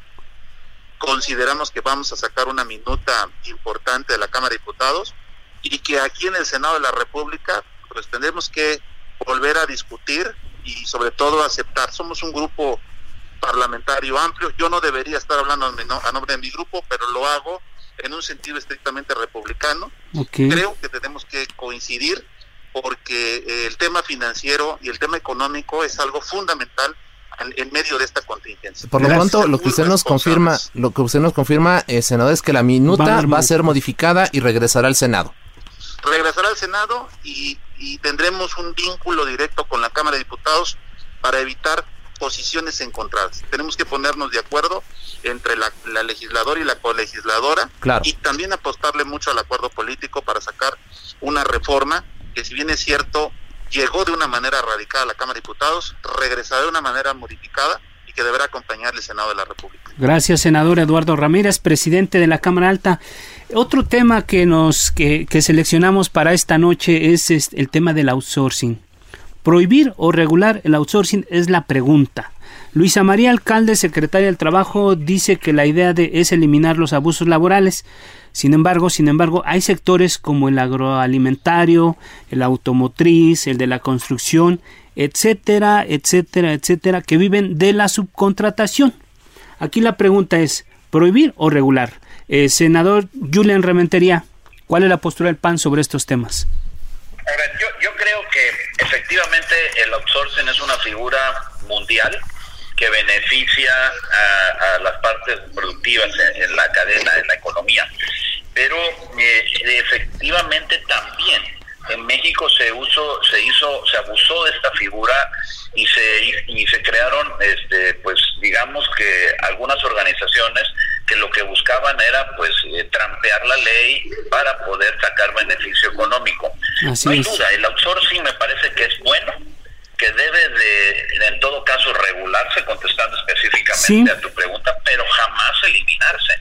Speaker 6: Consideramos que vamos a sacar una minuta importante de la Cámara de Diputados y que aquí en el Senado de la República pues tendremos que volver a discutir y sobre todo aceptar. Somos un grupo parlamentario amplio. Yo no debería estar hablando a nombre de mi grupo, pero lo hago en un sentido estrictamente republicano. Creo que tenemos que coincidir porque eh, el tema financiero y el tema económico es algo fundamental en, medio de esta contingencia.
Speaker 2: Por lo pronto, lo que usted nos confirma, lo que usted nos confirma, eh, senador, es que la minuta va, a ser modificada y regresará al Senado.
Speaker 6: regresará al Senado y, tendremos un vínculo directo con la Cámara de Diputados para evitar posiciones encontradas. Tenemos que ponernos de acuerdo entre la, legisladora y la colegisladora y también apostarle mucho al acuerdo político para sacar una reforma que si bien es cierto llegó de una manera radical a la Cámara de Diputados, regresará de una manera modificada y que deberá acompañar el Senado de la República.
Speaker 1: Gracias, senador Eduardo Ramírez, presidente de la Cámara Alta. Otro tema que nos que, seleccionamos para esta noche es, es el tema del outsourcing. Prohibir o regular el outsourcing es la pregunta. Luisa María Alcalde, secretaria del Trabajo, dice que la idea de es eliminar los abusos laborales. Sin embargo, sin embargo, hay sectores como el agroalimentario, el automotriz, el de la construcción, etcétera, etcétera, etcétera, que viven de la subcontratación. Aquí la pregunta es, ¿prohibir o regular? Eh, senador Julian Rementería, ¿cuál es la postura del PAN sobre estos temas?
Speaker 7: El outsourcing es una figura mundial que beneficia a, las partes productivas en, la cadena, en la economía. Pero eh, efectivamente también en México se usó, se hizo, se abusó de esta figura y se y se crearon, este, pues digamos que algunas organizaciones que lo que buscaban era pues eh, trampear la ley para poder sacar beneficio económico. no hay duda, el outsourcing me parece que es bueno, que debe de, en todo caso, regularse, contestando específicamente a tu pregunta, pero jamás eliminarse.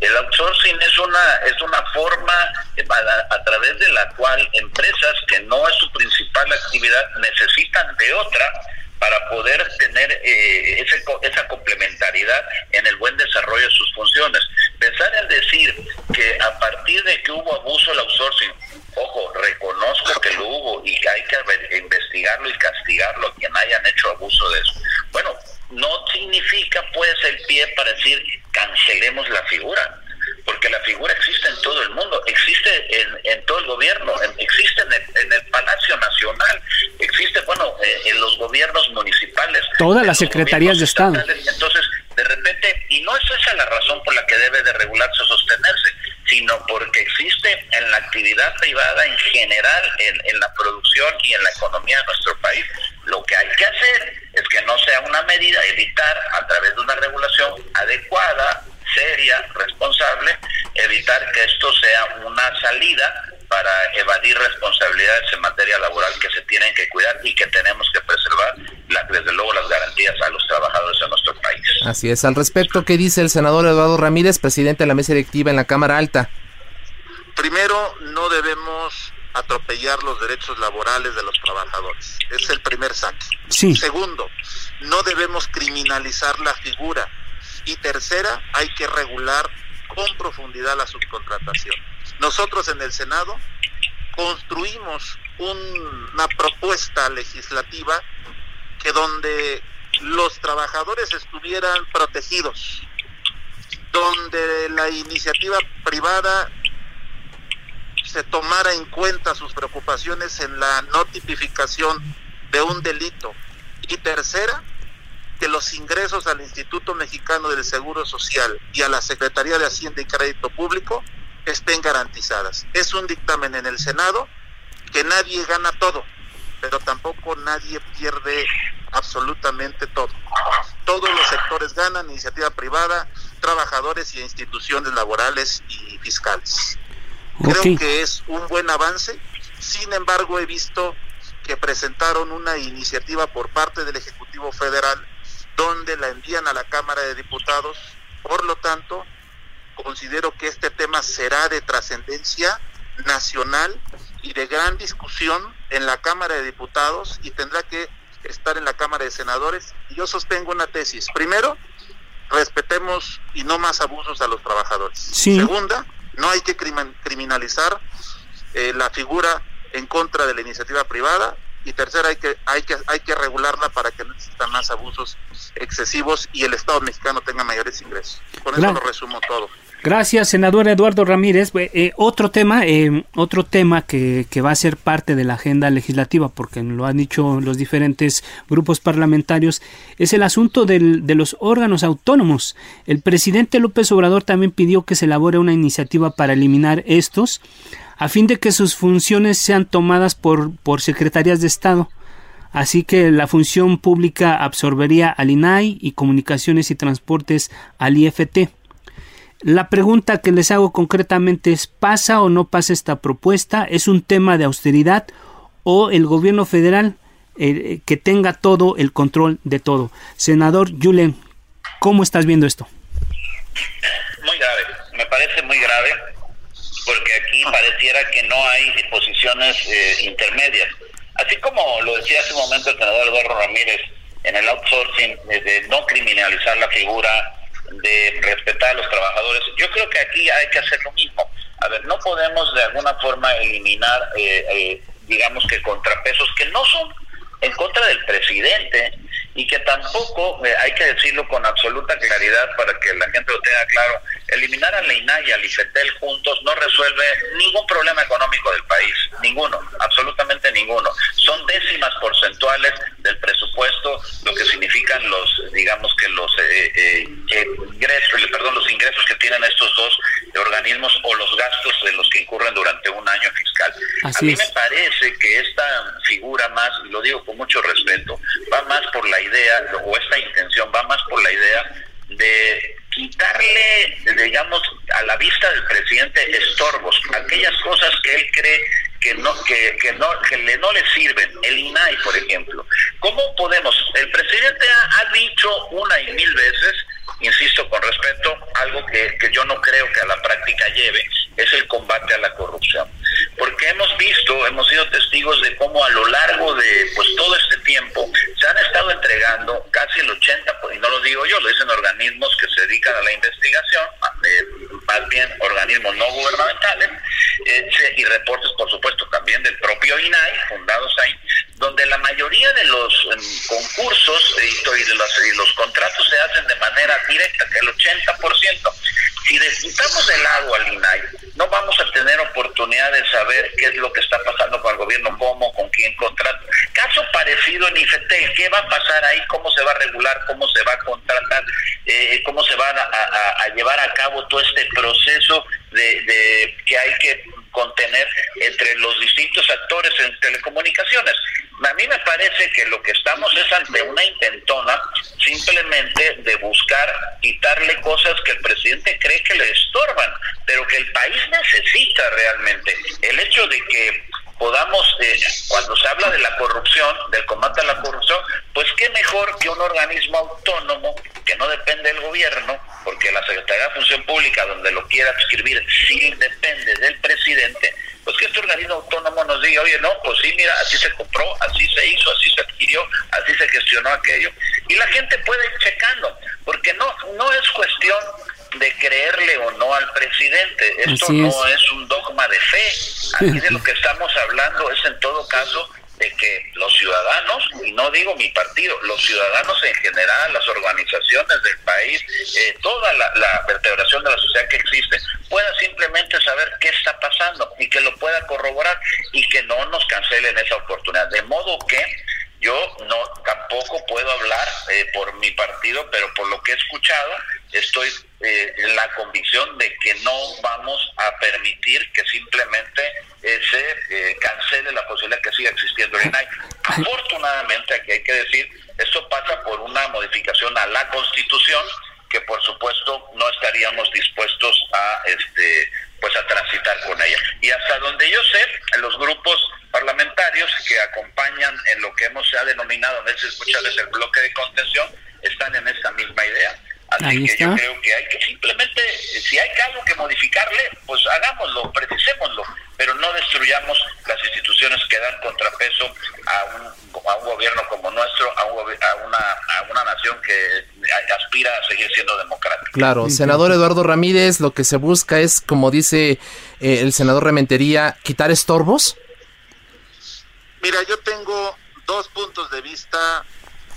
Speaker 7: El outsourcing es una es una forma a, a, través de la cual empresas que no es su principal actividad necesitan de otra para poder tener eh, ese, esa complementariedad en el buen desarrollo de sus funciones. Pensar en decir que a partir de que hubo abuso del outsourcing, ojo, reconozco que lo hubo y que hay que investigarlo y castigarlo a quien hayan hecho abuso de eso. Bueno, no significa pues el pie para decir cancelemos la figura porque la figura existe en todo el mundo, existe en, en todo el gobierno, existe en el, en el, Palacio Nacional, existe, bueno, eh, en los gobiernos municipales.
Speaker 1: Todas las secretarías de Estado.
Speaker 7: Entonces, de repente, y no es esa la razón por la que debe de regularse o sostenerse, sino porque existe en la actividad privada en general, en, en la producción y en la economía de nuestro país. Lo que hay que hacer es que no sea una medida, evitar a través de una regulación adecuada, seria, responsable, evitar que esto sea una salida para evadir responsabilidades en materia laboral que se tienen que cuidar y que tenemos que preservar, desde luego, las garantías a los trabajadores de nuestro país.
Speaker 2: Así es. Al respecto, ¿qué dice el senador Eduardo Ramírez, presidente de la mesa directiva en la Cámara Alta?
Speaker 6: Primero, no debemos atropellar los derechos laborales de los trabajadores. Es el primer saque.
Speaker 1: Sí.
Speaker 6: Segundo, no debemos criminalizar la figura y tercera, hay que regular con profundidad la subcontratación. Nosotros en el Senado construimos una propuesta legislativa que donde los trabajadores estuvieran protegidos, donde la iniciativa privada se tomara en cuenta sus preocupaciones en la notificación de un delito. Y tercera, que los ingresos al Instituto Mexicano del Seguro Social y a la Secretaría de Hacienda y Crédito Público estén garantizadas. Es un dictamen en el Senado que nadie gana todo, pero tampoco nadie pierde absolutamente todo. Todos los sectores ganan, iniciativa privada, trabajadores y instituciones laborales y fiscales. Creo que es un buen avance, sin embargo he visto que presentaron una iniciativa por parte del Ejecutivo Federal donde la envían a la Cámara de Diputados. Por lo tanto, considero que este tema será de trascendencia nacional y de gran discusión en la Cámara de Diputados y tendrá que estar en la Cámara de Senadores. Y yo sostengo una tesis. Primero, respetemos y no más abusos a los trabajadores. Segunda, no hay que criminalizar eh, la figura en contra de la iniciativa privada y tercera hay que hay que hay que regularla para que no existan más abusos excesivos y el Estado mexicano tenga mayores ingresos. Con eso lo resumo todo.
Speaker 1: Gracias, senador Eduardo Ramírez. Eh, otro tema, eh, otro tema que, va a ser parte de la agenda legislativa, porque lo han dicho los diferentes grupos parlamentarios, es el asunto de los órganos autónomos. El presidente López Obrador también pidió que se elabore una iniciativa para eliminar estos, a fin de que sus funciones sean tomadas por, por secretarías de Estado. Así que la función pública absorbería al INAI y comunicaciones y transportes al IFT. La pregunta que les hago concretamente es, ¿pasa o no pasa esta propuesta? ¿Es un tema de austeridad o el gobierno federal eh, que tenga todo el control de todo? Senador Julen, ¿cómo estás viendo esto?
Speaker 7: Muy grave, me parece muy grave porque aquí pareciera que no hay disposiciones eh, intermedias. Así como lo decía hace un momento el senador Eduardo Ramírez en el outsourcing, de no criminalizar la figura de respetar a los trabajadores. Yo creo que aquí hay que hacer lo mismo. A ver, no podemos de alguna forma eliminar, eh, eh, digamos que contrapesos que no son en contra del presidente y que tampoco, eh, hay que decirlo con absoluta claridad para que la gente lo tenga claro, eliminar a Leina y al IFETEL juntos no resuelve ningún problema económico del país, ninguno, absolutamente ninguno. Son décimas porcentuales del presupuesto, lo que significan los, digamos que los eh, eh, ingresos, perdón, los ingresos que tienen estos dos organismos o los gastos de los que incurren durante un año fiscal. a mí me parece que esta figura más, y lo digo con mucho respeto, va más por la idea, o esta intención va más por la idea de quitarle, digamos, a la vista del presidente estorbos, aquellas cosas que él cree que no que, que no que le no le sirven. El INAI por ejemplo. Cómo podemos el presidente ha, ha dicho una y mil veces insisto con respeto algo que, que yo no creo que a la práctica lleve es el combate a la corrupción. Porque hemos visto, hemos sido testigos de cómo a lo largo de pues todo este tiempo se han estado entregando casi el 80, y no lo digo yo, lo dicen organismos que se dedican a la investigación, eh, más bien organismos no gubernamentales, eh, y reportes por supuesto también del propio INAI, fundados ahí, donde la mayoría de los em, concursos y, de los, y los contratos se hacen de manera directa, que el 80%. Si desquitamos del lado al INAI, no vamos a tener oportunidad de saber qué es lo que está pasando con el gobierno, cómo, con quién contrata. Caso parecido en IFETEL, ¿qué va a pasar ahí? ¿Cómo se va a regular? ¿Cómo se va a contratar? Eh, ¿Cómo se va a, llevar a cabo todo este proceso de que hay que contener entre los distintos actores en telecomunicaciones? A mí me parece que lo que estamos es ante una intentona simplemente de buscar quitarle cosas que el presidente cree que le estorban, pero que el país necesita realmente. El hecho de que podamos, eh, cuando se habla de la corrupción, del combate a la corrupción, pues qué mejor que un organismo autónomo que no depende del gobierno, porque la Secretaría de Función Pública, donde lo quiera escribir, sí depende del presidente, pues que este organismo autónomo nos diga, oye, no, pues sí, mira, así se compró, así se hizo, así se adquirió, así se gestionó aquello. Y la gente puede ir checando, porque no, no es cuestión de creerle o no al presidente. Esto no es un dogma de fe. Aquí de lo que estamos hablando es en todo caso de que los ciudadanos, y no digo mi partido, los ciudadanos en general, las organizaciones del país, eh, toda la, la, vertebración de la sociedad que existe, pueda simplemente saber qué está pasando y que lo pueda corroborar y que no nos cancelen esa oportunidad. De modo que yo no tampoco puedo hablar eh, por mi partido, pero por lo que he escuchado, estoy eh, la convicción de que no vamos a permitir que simplemente eh, se cancele la posibilidad que siga existiendo el INAI. Afortunadamente, aquí hay que decir, esto pasa por una modificación a la Constitución que por supuesto no estaríamos dispuestos a este pues a transitar con ella. Y hasta donde yo sé, los grupos parlamentarios que acompañan en lo que hemos se denominado a veces muchas veces el bloque de contención están en esta misma idea. Así que yo creo que hay que simplemente, si hay algo que modificarle, pues hagámoslo, precisémoslo, pero no destruyamos las instituciones que dan contrapeso a un, a un gobierno como nuestro, a, a, una, a una nación que aspira a seguir siendo democrática.
Speaker 2: Claro, senador Eduardo Ramírez, lo que se busca es, como dice eh, el senador Rementería, quitar estorbos.
Speaker 6: Mira, yo tengo dos puntos de vista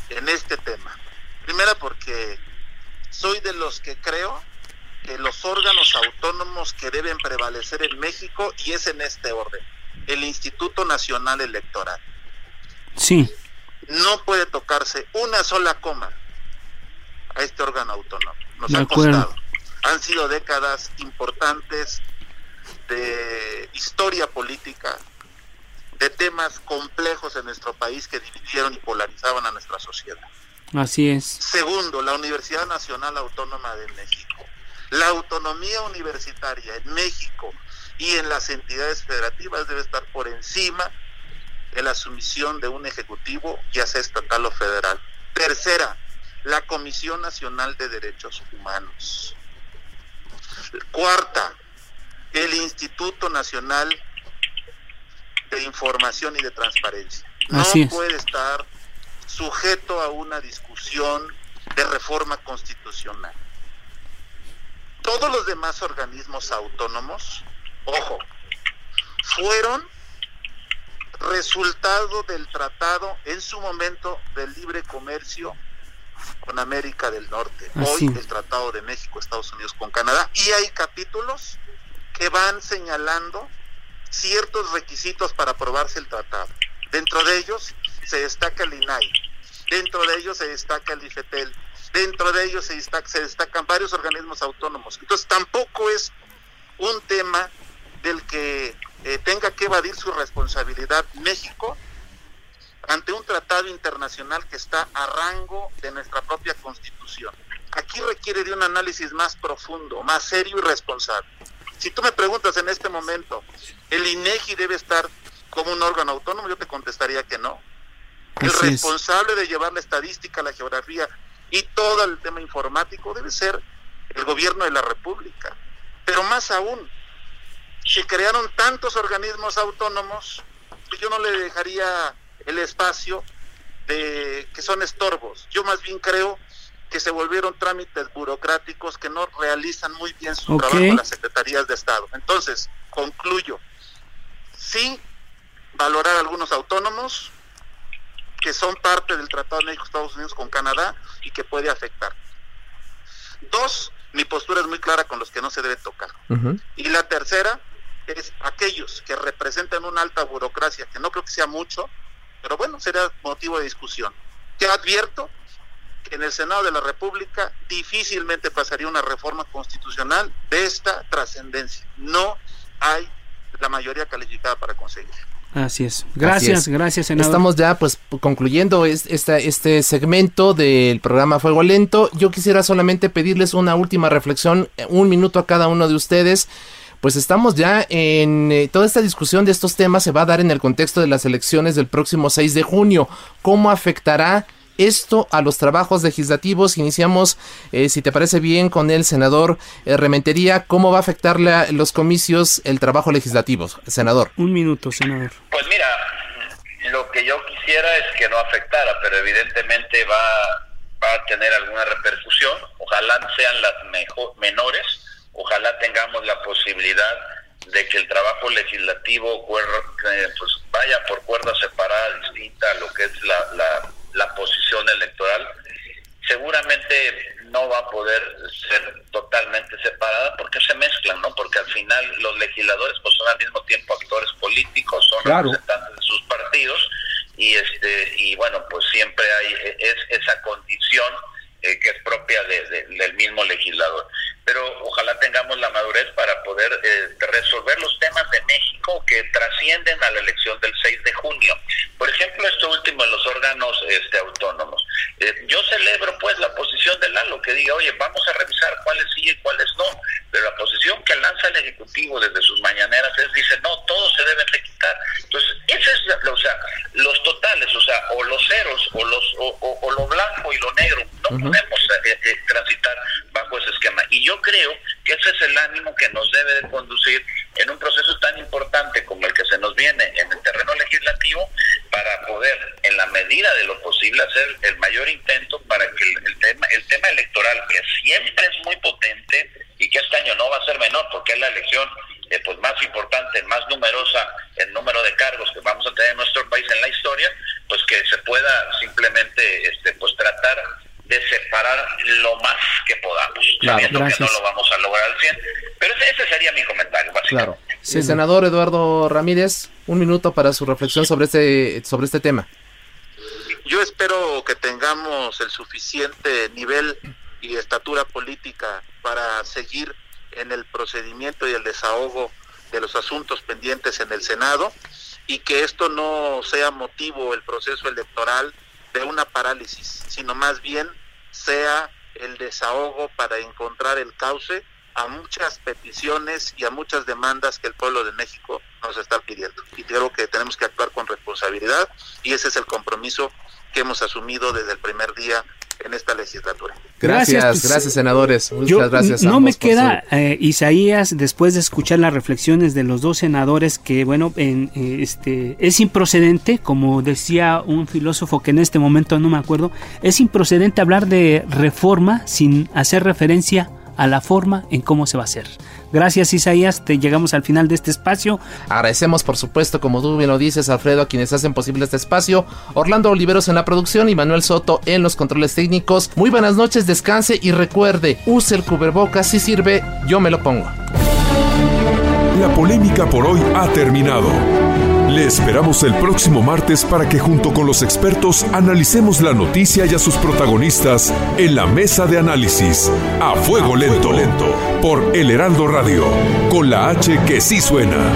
Speaker 6: en este tema. Primera porque soy de los que creo que los órganos autónomos que deben prevalecer en México y es en este orden. El Instituto Nacional Electoral.
Speaker 1: Sí.
Speaker 6: No puede tocarse una sola coma a este órgano autónomo. Nos
Speaker 1: De
Speaker 6: ha
Speaker 1: acuerdo.
Speaker 6: costado. Han sido décadas importantes de historia política, de temas complejos en nuestro país que dividieron y polarizaban a nuestra sociedad.
Speaker 1: Así es.
Speaker 6: Segundo, la Universidad Nacional Autónoma de México. La autonomía universitaria en México y en las entidades federativas debe estar por encima de la sumisión de un ejecutivo, ya sea estatal o federal. Tercera, la Comisión Nacional de Derechos Humanos. Cuarta, el Instituto Nacional de Información y de Transparencia. No
Speaker 1: Así es.
Speaker 6: puede estar sujeto a una discusión de reforma constitucional. Todos los demás organismos autónomos, ojo, fueron resultado del tratado en su momento del libre comercio con América del Norte,
Speaker 1: Así.
Speaker 6: hoy el Tratado de México, Estados Unidos con Canadá, y hay capítulos que van señalando ciertos requisitos para aprobarse el tratado. Dentro de ellos se destaca el INAI, dentro de ellos se destaca el IFETEL, dentro de ellos se, destaca- se destacan varios organismos autónomos. Entonces tampoco es un tema del que eh, tenga que evadir su responsabilidad México ante un tratado internacional que está a rango de nuestra propia constitución. Aquí requiere de un análisis más profundo, más serio y responsable. Si tú me preguntas en este momento, ¿el INEGI debe estar como un órgano autónomo? Yo te contestaría que no. El
Speaker 1: es.
Speaker 6: responsable de llevar la estadística, la geografía y todo el tema informático debe ser el gobierno de la República. Pero más aún, se crearon tantos organismos autónomos que yo no le dejaría el espacio de que son estorbos. Yo más bien creo que se volvieron trámites burocráticos que no realizan muy bien su
Speaker 1: Ok.
Speaker 6: trabajo en las secretarías de Estado. Entonces, concluyo. Sí, valorar algunos autónomos que son parte del Tratado de México-Estados Unidos con Canadá y que puede afectar. Dos, mi postura es muy clara con los que no se debe tocar. Y la tercera es aquellos que representan una alta burocracia, que no creo que sea mucho, pero bueno, será motivo de discusión. Te advierto que en el Senado de la República difícilmente pasaría una reforma constitucional de esta trascendencia. No hay la mayoría calificada para conseguir.
Speaker 1: Así es. Gracias,
Speaker 2: Así es.
Speaker 1: gracias, senador.
Speaker 2: Estamos ya pues concluyendo este segmento del programa Fuego Lento. Yo quisiera solamente pedirles una última reflexión, un minuto a cada uno de ustedes. Pues estamos ya en eh, toda esta discusión de estos temas se va a dar en el contexto de las elecciones del próximo 6 de junio. ¿Cómo afectará esto a los trabajos legislativos? Iniciamos, eh, si te parece bien, con el senador eh, Rementería. ¿Cómo va a afectar la- los comicios el trabajo legislativo, senador?
Speaker 1: Un minuto, senador.
Speaker 7: Pues mira, lo que yo quisiera es que no afectara, pero evidentemente va, va a tener alguna repercusión. Ojalá sean las mejor, menores, ojalá tengamos la posibilidad de que el trabajo legislativo eh, pues vaya por cuerda separada, distinta a lo que es la, la, la posición electoral. Seguramente no va a poder ser totalmente separada porque se mezclan, ¿no? Porque al final los legisladores pues son al mismo tiempo actores políticos, son
Speaker 2: Claro.
Speaker 7: representantes de sus partidos y este y bueno pues siempre hay eh, es esa condición eh, que es propia de- de- del mismo legislador pero ojalá tengamos la madurez para poder eh, resolver que trascienden a la elección del 6 de junio. Por ejemplo esto último en los órganos este autónomos. Eh, yo celebro pues la posición de Lalo que diga oye vamos a revisar cuáles sí y cuáles no pero la posición que lanza el ejecutivo desde sus mañaneras es dice no todos se deben de quitar entonces esa es o sea los totales o sea o los ceros o los o, o- o lo blanco y lo negro. No podemos eh, eh, transitar bajo ese esquema y yo creo que ese es el ánimo que nos debe de conducir en un proceso tan importante como el que se nos viene en el terreno legislativo para poder en la medida de lo posible hacer el mayor intento para que el, el tema el tema electoral que siempre es muy potente y que este año no va a ser menor porque es la elección eh, pues más importante, más numerosa el número de cargos que vamos a tener en nuestro país en la historia, pues que se pueda simplemente este pues tratar de separar lo más que podamos,
Speaker 2: Claro,
Speaker 7: sabiendo que
Speaker 1: gracias.
Speaker 7: no lo vamos a lograr negocien. Pero ese, sería mi comentario,
Speaker 2: senador Eduardo Ramírez, un minuto para su reflexión sobre este, sobre este tema.
Speaker 6: Yo espero que tengamos el suficiente nivel y estatura política para seguir en el procedimiento y el desahogo de los asuntos pendientes en el Senado y que esto no sea motivo el proceso electoral de una parálisis, sino más bien sea el desahogo para encontrar el cauce a muchas peticiones y a muchas demandas que el pueblo de México nos está pidiendo. Y creo que tenemos que actuar con responsabilidad y ese es el compromiso que hemos asumido desde el primer día en esta legislatura.
Speaker 2: Gracias, gracias, pues, senadores. Muchas gracias.
Speaker 1: No me queda, eh, Isaías, después de escuchar las reflexiones de los dos senadores, que bueno, en, eh, este, es improcedente, como decía un filósofo que en este momento no me acuerdo, es improcedente hablar de reforma sin hacer referencia a la forma en cómo se va a hacer. Gracias Isaías, te llegamos al final de este espacio.
Speaker 2: Agradecemos por supuesto, como tú bien lo dices, Alfredo, a quienes hacen posible este espacio, Orlando Oliveros en la producción y Manuel Soto en los controles técnicos. Muy buenas noches, descanse y recuerde, use el cubrebocas si sirve, yo me lo pongo.
Speaker 5: La polémica por hoy ha terminado. Le esperamos el próximo martes para que junto con los expertos analicemos la noticia y a sus protagonistas en la mesa de análisis a fuego lento, lento por El Heraldo Radio, con la H que sí suena.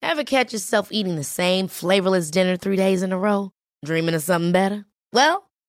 Speaker 8: Ever catch yourself eating the same flavorless dinner three days in a row? Dreaming of something better? Well,